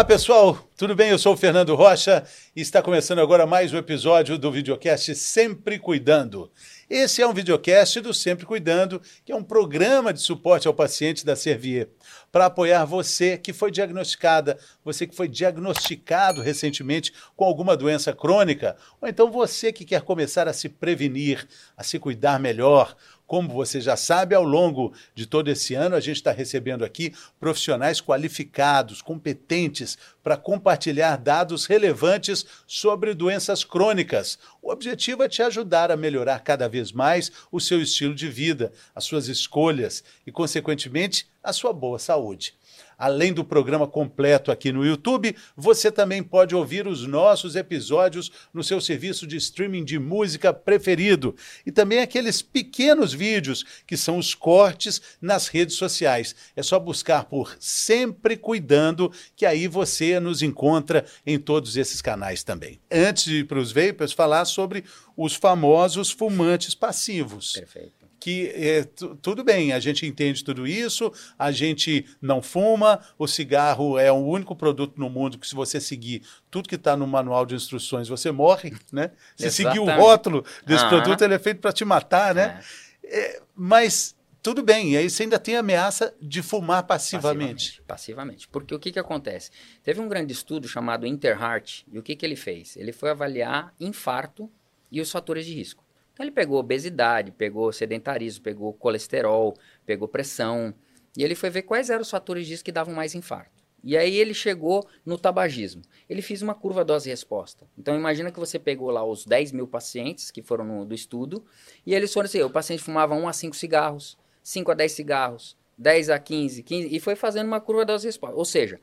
Olá pessoal, tudo bem? Eu sou o Fernando Rocha e está começando agora mais um episódio do videocast Sempre Cuidando. Esse é um videocast do Sempre Cuidando, que é um programa de suporte ao paciente da Servier, para apoiar você que foi diagnosticada, você que foi diagnosticado recentemente com alguma doença crônica, ou então você que quer começar a se prevenir, a se cuidar melhor, como você já sabe, ao longo de todo esse ano, a gente está recebendo aqui profissionais qualificados, competentes, para compartilhar dados relevantes sobre doenças crônicas. O objetivo é te ajudar a melhorar cada vez mais o seu estilo de vida, as suas escolhas e, consequentemente, a sua boa saúde. Além do programa completo aqui no YouTube, você também pode ouvir os nossos episódios no seu serviço de streaming de música preferido e também aqueles pequenos vídeos que são os cortes nas redes sociais. É só buscar por Sempre Cuidando, que aí você nos encontra em todos esses canais também. Antes de ir para os vapers, falar sobre os famosos fumantes passivos. Perfeito que é, tudo bem, a gente entende tudo isso, a gente não fuma, o cigarro é o único produto no mundo que, se você seguir tudo que está no manual de instruções, você morre, né? Se Exatamente. seguir o rótulo desse produto, ele é feito para te matar, né? É. É, mas tudo bem, e aí você ainda tem a ameaça de fumar passivamente. Passivamente, passivamente. porque o que, que acontece? Teve um grande estudo chamado Interheart, e o que, que ele fez? Ele foi avaliar infarto e os fatores de risco. Então ele pegou obesidade, pegou sedentarismo, pegou colesterol, pegou pressão, e ele foi ver quais eram os fatores disso que davam mais infarto. E aí ele chegou no tabagismo. Ele fez uma curva dose-resposta. Então imagina que você pegou lá os 10 mil pacientes que foram no, do estudo, e eles foram assim, o paciente fumava 1 a 5 cigarros, 5 a 10 cigarros, 10 a 15, 15, e foi fazendo uma curva dose-resposta. Ou seja,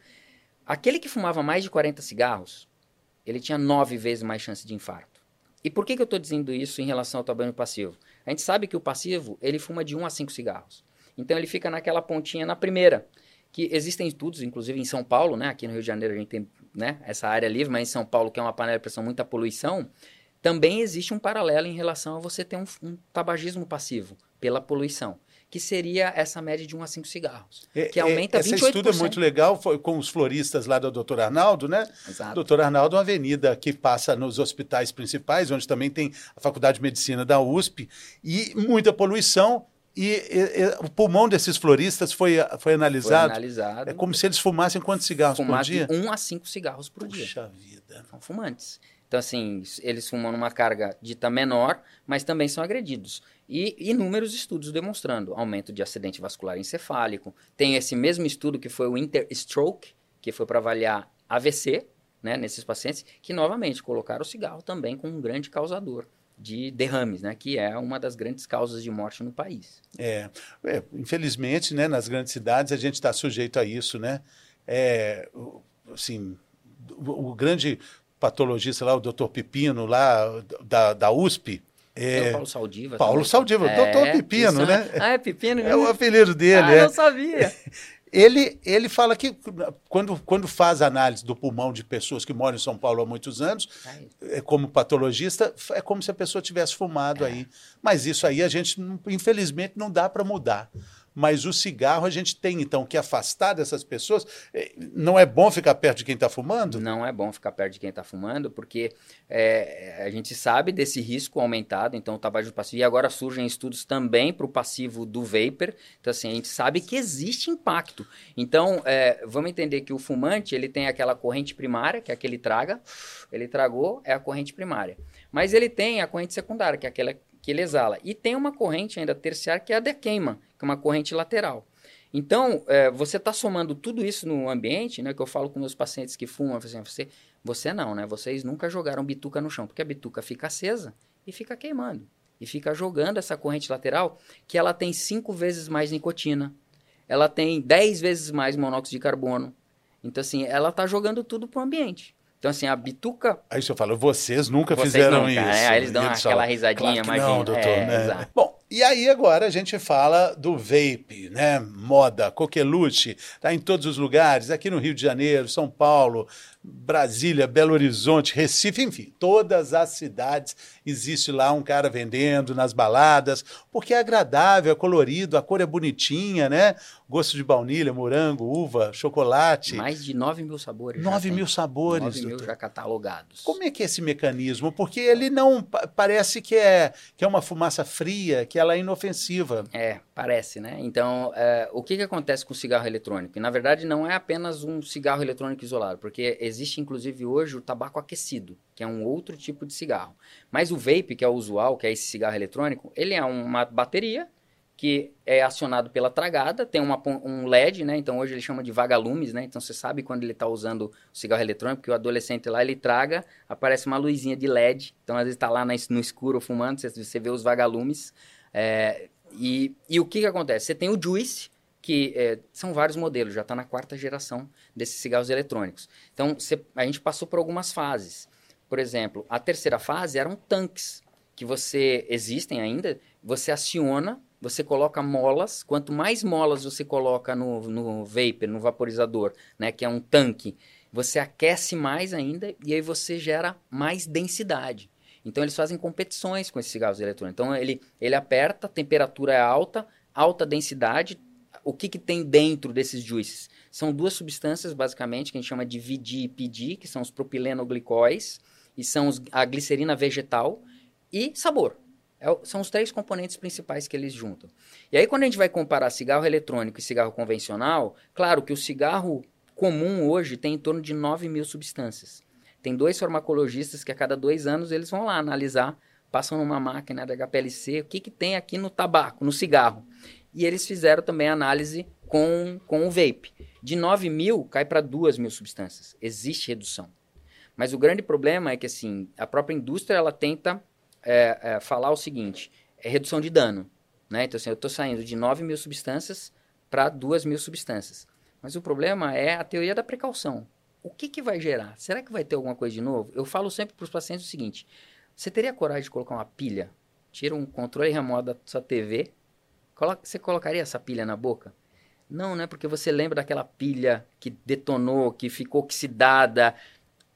aquele que fumava mais de 40 cigarros, ele tinha 9 vezes mais chance de infarto. E por que, que eu estou dizendo isso em relação ao tabagismo passivo? A gente sabe que o passivo, ele fuma de 1 a 5 cigarros. Então ele fica naquela pontinha na primeira. Que existem estudos, inclusive em São Paulo, né? Aqui no Rio de Janeiro a gente tem né, essa área livre, mas em São Paulo, que é uma panela de pressão, muita poluição, também existe um paralelo em relação a você ter um, um tabagismo passivo pela poluição que seria essa média de 1 a 5 cigarros, é, que aumenta é, 28%. Esse estudo é muito legal, foi com os floristas lá do Dr. Arnaldo, né? Exato. Dr. Arnaldo é uma avenida que passa nos hospitais principais, onde também tem a Faculdade de Medicina da USP, e muita poluição, e, e, e, o pulmão desses floristas foi, foi analisado. Foi analisado. É como se eles fumassem quantos cigarros por dia? De 1 a 5 cigarros por Puxa dia. Puxa vida. São fumantes. Então, assim, eles fumam numa carga dita menor, mas também são agredidos. E inúmeros estudos demonstrando aumento de acidente vascular encefálico. Tem esse mesmo estudo que foi o Interstroke, que foi para avaliar AVC né, nesses pacientes, que novamente colocaram o cigarro também como um grande causador de derrames, né, que é uma das grandes causas de morte no país. É, é infelizmente, né, nas grandes cidades a gente está sujeito a isso, né? É, assim, o, o grande patologista lá, o doutor Pepino, lá da, da USP. É, Paulo Saldiva. Paulo Saldiva, é, doutor Pepino, né? Ah, é Pepino? É o apelido dele. Ah, é. não sabia. Ele, ele fala que quando, quando faz análise do pulmão de pessoas que moram em São Paulo há muitos anos, é, como patologista, é como se a pessoa tivesse fumado é. aí. Mas isso aí a gente, infelizmente, não dá para mudar mas o cigarro a gente tem então que afastar dessas pessoas. É, não é bom ficar perto de quem está fumando? Não é bom ficar perto de quem está fumando, porque é, a gente sabe desse risco aumentado, então o tabagismo passivo, e agora surgem estudos também para o passivo do vapor, então assim, a gente sabe que existe impacto. Então, é, vamos entender que o fumante, ele tem aquela corrente primária, que é aquele traga, ele tragou, é a corrente primária. Mas ele tem a corrente secundária, que é aquela que ele exala. E tem uma corrente ainda terciária, que é a de queima, que é uma corrente lateral. Então, é, você está somando tudo isso no ambiente, né? Que eu falo com meus pacientes que fumam, assim, você, você não, né? Vocês nunca jogaram bituca no chão, porque a bituca fica acesa e fica queimando. E fica jogando essa corrente lateral, que ela tem cinco vezes mais nicotina, ela tem dez vezes mais monóxido de carbono. Então, assim, ela está jogando tudo para o ambiente. Então, assim, a bituca. Aí você fala, vocês nunca vocês fizeram nunca, isso. É, aí eles dão eles aquela falam, risadinha, claro Não, doutor. É, né? Bom, e aí agora a gente fala do vape, né? Moda, coqueluche, tá em todos os lugares, aqui no Rio de Janeiro, São Paulo, Brasília, Belo Horizonte, Recife, enfim, todas as cidades existe lá um cara vendendo nas baladas, porque é agradável, é colorido, a cor é bonitinha, né? Gosto de baunilha, morango, uva, chocolate. Mais de 9 mil sabores. 9 mil sabores. 9 mil já catalogados. Como é que é esse mecanismo? Porque ele não parece que é, que é uma fumaça fria, que ela é inofensiva. É, parece, né? Então, é, o que, que acontece com o cigarro eletrônico? E, na verdade, não é apenas um cigarro eletrônico isolado, porque existe, inclusive, hoje o tabaco aquecido, que é um outro tipo de cigarro. Mas o vape, que é o usual, que é esse cigarro eletrônico, ele é uma bateria que é acionado pela tragada, tem uma, um LED, né? Então hoje ele chama de vagalumes, né? Então você sabe quando ele está usando o cigarro eletrônico, que o adolescente lá ele traga, aparece uma luzinha de LED. Então às vezes está lá no escuro fumando, você vê os vagalumes. É, e, e o que, que acontece? Você tem o Juice, que é, são vários modelos, já está na quarta geração desses cigarros eletrônicos. Então você, a gente passou por algumas fases. Por exemplo, a terceira fase eram tanques, que você existem ainda, você aciona você coloca molas, quanto mais molas você coloca no, no vapor, no vaporizador, né, que é um tanque, você aquece mais ainda e aí você gera mais densidade. Então eles fazem competições com esses cigarros eletrônicos. Então ele, ele aperta, temperatura é alta, alta densidade. O que, que tem dentro desses juices? São duas substâncias, basicamente, que a gente chama de VD e PD, que são os propilenoglicóis, e são os, a glicerina vegetal, e sabor. É, são os três componentes principais que eles juntam. E aí, quando a gente vai comparar cigarro eletrônico e cigarro convencional, claro que o cigarro comum hoje tem em torno de 9 mil substâncias. Tem dois farmacologistas que a cada dois anos eles vão lá analisar, passam numa máquina de HPLC, o que, que tem aqui no tabaco, no cigarro. E eles fizeram também análise com, com o vape. De 9 mil, cai para 2 mil substâncias. Existe redução. Mas o grande problema é que assim, a própria indústria ela tenta é, é, falar o seguinte: é redução de dano. Né? Então, assim, eu estou saindo de 9 mil substâncias para 2 mil substâncias. Mas o problema é a teoria da precaução. O que, que vai gerar? Será que vai ter alguma coisa de novo? Eu falo sempre para os pacientes o seguinte: você teria coragem de colocar uma pilha? Tira um controle remoto da sua TV, você colocaria essa pilha na boca? Não, né? Porque você lembra daquela pilha que detonou, que ficou oxidada,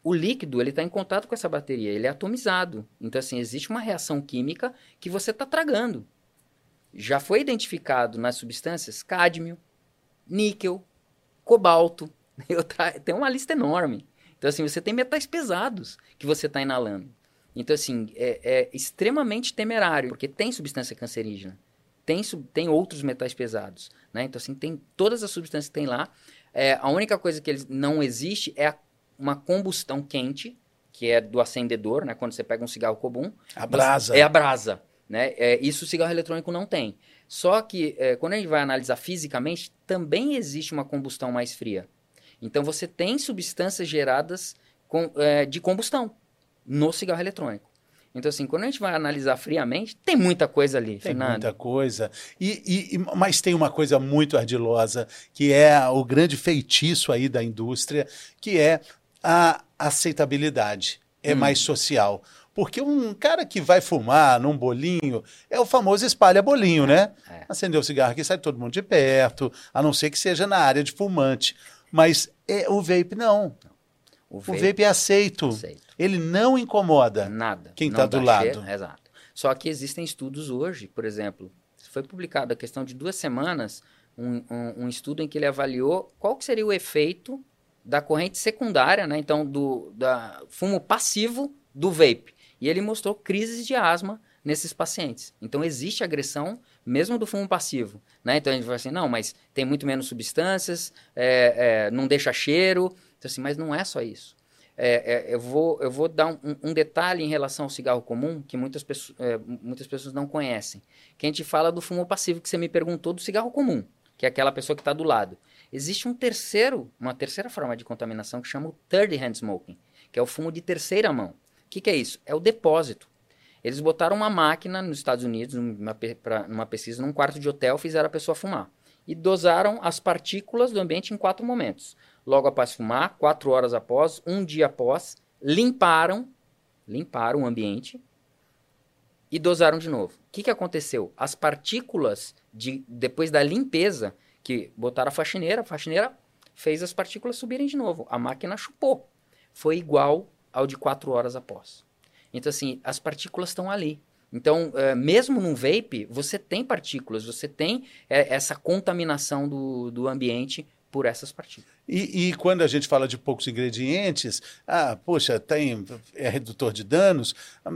o líquido ele está em contato com essa bateria, ele é atomizado. Então, assim, existe uma reação química que você está tragando. Já foi identificado nas substâncias cádmio, níquel, cobalto. Tra... Tem uma lista enorme. Então, assim, você tem metais pesados que você está inalando. Então, assim, é, é, extremamente temerário, porque tem substância cancerígena, tem, sub... tem outros metais pesados. Né? Então, assim, tem todas as substâncias que tem lá. É, a única coisa que ele não existe é a uma combustão quente, que é do acendedor, né? Quando você pega um cigarro comum. A brasa. É a brasa. Né? É, isso o cigarro eletrônico não tem. Só que é, quando a gente vai analisar fisicamente, também existe uma combustão mais fria. Então você tem substâncias geradas com, é, de combustão no cigarro eletrônico. Então, assim, quando a gente vai analisar friamente, tem muita coisa ali, Tem Fernando. muita coisa. E, e, mas tem uma coisa muito ardilosa, que é o grande feitiço aí da indústria, que é a aceitabilidade, é hum. mais social. Porque um cara que vai fumar num bolinho é o famoso espalha bolinho, né? É. Acendeu o cigarro aqui, sai todo mundo de perto, a não ser que seja na área de fumante. Mas é, o vape não. O vape, o vape é aceito. aceito. Ele não incomoda Nada. quem está do lado. Cheiro, exato. Só que existem estudos hoje, por exemplo, foi publicado a questão de duas semanas um, um, um estudo em que ele avaliou qual seria o efeito da corrente secundária, né? Então, do da fumo passivo do vape. E ele mostrou crises de asma nesses pacientes. Então, existe agressão mesmo do fumo passivo. Né? Então, a gente vai assim, não, mas tem muito menos substâncias, é, é, não deixa cheiro. Então, assim, mas não é só isso. É, é eu, vou, eu vou dar um, um, detalhe em relação ao cigarro comum que muitas, pessoas, é, muitas pessoas não conhecem. Que a gente fala do fumo passivo, que você me perguntou do cigarro comum, que é aquela pessoa que está do lado. Existe um terceiro, uma terceira forma de contaminação que chama o third hand smoking, que é o fumo de terceira mão. O que, que é isso? É o depósito. Eles botaram uma máquina nos Estados Unidos, numa, pra, numa pesquisa, num quarto de hotel, fizeram a pessoa fumar. E dosaram as partículas do ambiente em quatro momentos. Logo após fumar, quatro horas após, um dia após, limparam, limparam o ambiente e dosaram de novo. O que, que aconteceu? As partículas, de, depois da limpeza, que botaram a faxineira, a faxineira fez as partículas subirem de novo. A máquina chupou. foi igual ao de quatro horas após. Então, assim, as partículas estão ali. Então, é, mesmo num vape, você tem partículas, você tem é, essa contaminação do, do ambiente por essas partículas. E, e, quando a gente fala de poucos ingredientes, ah, poxa, tem é redutor de danos,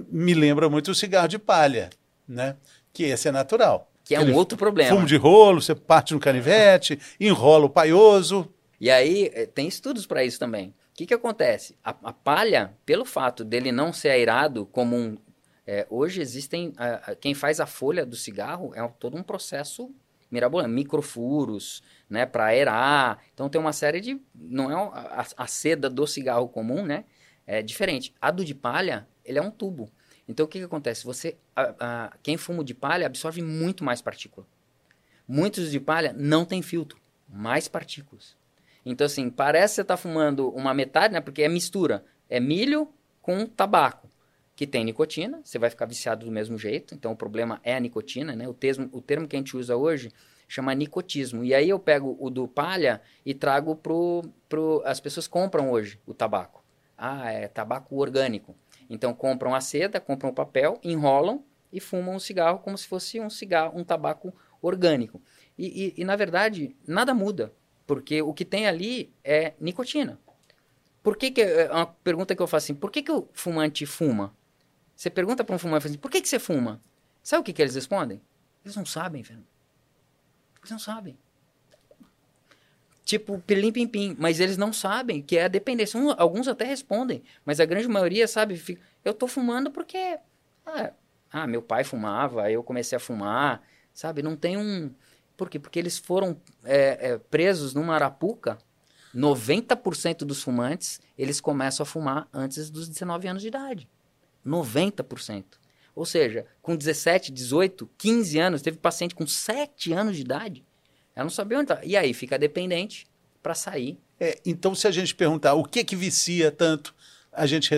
me lembra muito o cigarro de palha, né? Que esse é natural. Que é um outro problema. Fumo de rolo, você parte no canivete, enrola o paioso. E aí é, tem estudos para isso também. O que, que acontece? A, a, palha, pelo fato dele não ser airado como um. É, hoje existem. A, a, quem faz a folha do cigarro é todo um processo mirabolante, microfuros, né, para aerar. Então tem uma série de. Não é a, a, seda do cigarro comum, né? É diferente. A do de palha, ele é um tubo. Então o que, que acontece? Você, a, a, quem fuma de palha absorve muito mais partícula. Muitos de palha não tem filtro, mais partículas. Então assim, parece que você está fumando uma metade, né? Porque é mistura. É milho com tabaco que tem nicotina, você vai ficar viciado do mesmo jeito. Então o problema é a nicotina, né? O termo, o termo que a gente usa hoje chama nicotismo. E aí eu pego o do palha e trago pro, pro as pessoas compram hoje o tabaco. Ah, é tabaco orgânico. Então compram a seda, compram o papel, enrolam e fumam o cigarro como se fosse um cigarro, um tabaco orgânico. E, e, e na verdade nada muda, porque o que tem ali é nicotina. Por que, que é uma pergunta que eu faço assim? Por que, que o fumante fuma? Você pergunta para um fumante assim, por que, que você fuma? Sabe o que, que eles respondem? Eles não sabem, Fernando. Eles não sabem. Tipo, pilim pim pim. Mas eles não sabem que é a dependência. Um, alguns até respondem, mas a grande maioria sabe. Fica, eu tô fumando porque. Ah, ah, meu pai fumava, aí eu comecei a fumar. Sabe? Não tem um. Por quê? Porque eles foram é, é, presos numa arapuca. 90% dos fumantes, eles começam a fumar antes dos 19 anos de idade. 90%. Ou seja, com 17, 18, 15 anos, teve paciente com 7 anos de idade. Ela não sabia onde tá. E aí fica dependente para sair. É, então, se a gente perguntar o que que vicia tanto, a, gente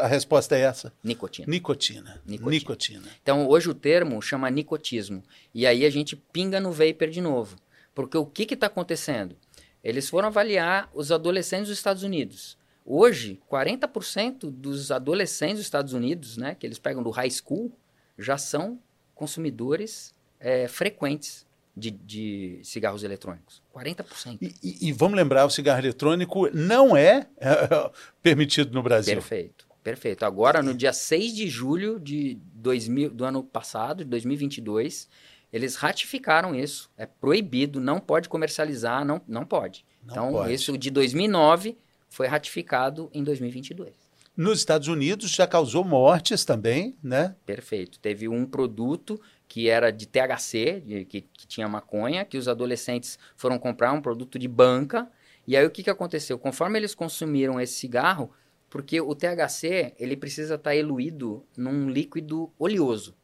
a resposta é essa? Nicotina. Nicotina. Nicotina. Nicotina. Então, hoje o termo chama nicotismo. E aí a gente pinga no vapor de novo. Porque o que está acontecendo? Eles foram avaliar os adolescentes dos Estados Unidos. Hoje, 40% dos adolescentes dos Estados Unidos, né, que eles pegam do high school, já são consumidores é, frequentes de, de, cigarros eletrônicos. 40%. E, e, e, vamos lembrar, o cigarro eletrônico não é, é permitido no Brasil. Perfeito, perfeito. Agora, no dia 6 de julho de 2000, do ano passado, de 2022, eles ratificaram isso. É proibido, não pode comercializar, não, não pode. Não então, pode. isso de 2009 foi ratificado em 2022. Nos Estados Unidos já causou mortes também, né? Perfeito. Teve um produto que era de THC, de, que, que, tinha maconha, que os adolescentes foram comprar um produto de banca. E aí o que, que aconteceu? Conforme eles consumiram esse cigarro, porque o THC ele precisa estar tá eluído num líquido oleoso.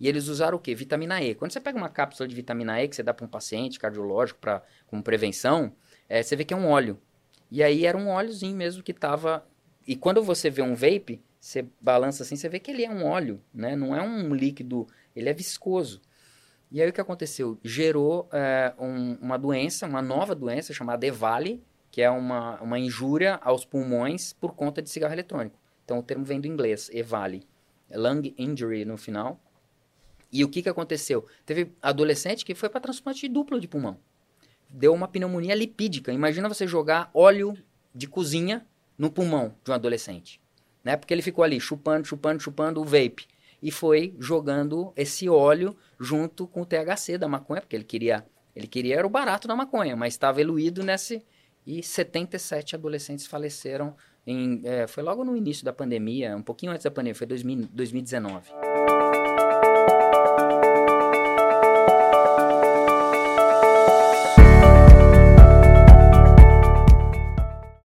E eles usaram o quê? Vitamina E. Quando você pega uma cápsula de vitamina E que você dá para um paciente cardiológico para como prevenção, é, você vê que é um óleo. E aí era um óleozinho mesmo que tava. E quando você vê um vape, você balança assim, você vê que ele é um óleo, né? Não é um líquido, ele é viscoso. E aí o que aconteceu? Gerou é, um, uma doença, uma nova doença chamada EVALI, que é uma, uma injúria aos pulmões por conta de cigarro eletrônico. Então o termo vem do inglês, EVALI. Lung injury no final. E o que, que aconteceu? Teve adolescente que foi para transplante duplo de pulmão deu uma pneumonia lipídica. Imagina você jogar óleo de cozinha no pulmão de um adolescente. Né? Porque ele ficou ali chupando, chupando, chupando o vape. E foi jogando esse óleo junto com o THC da maconha, porque ele queria, ele queria era o barato da maconha, mas estava eluído nesse. E 77 adolescentes faleceram. Em, é, foi logo no início da pandemia, um pouquinho antes da pandemia, foi 2000, 2019.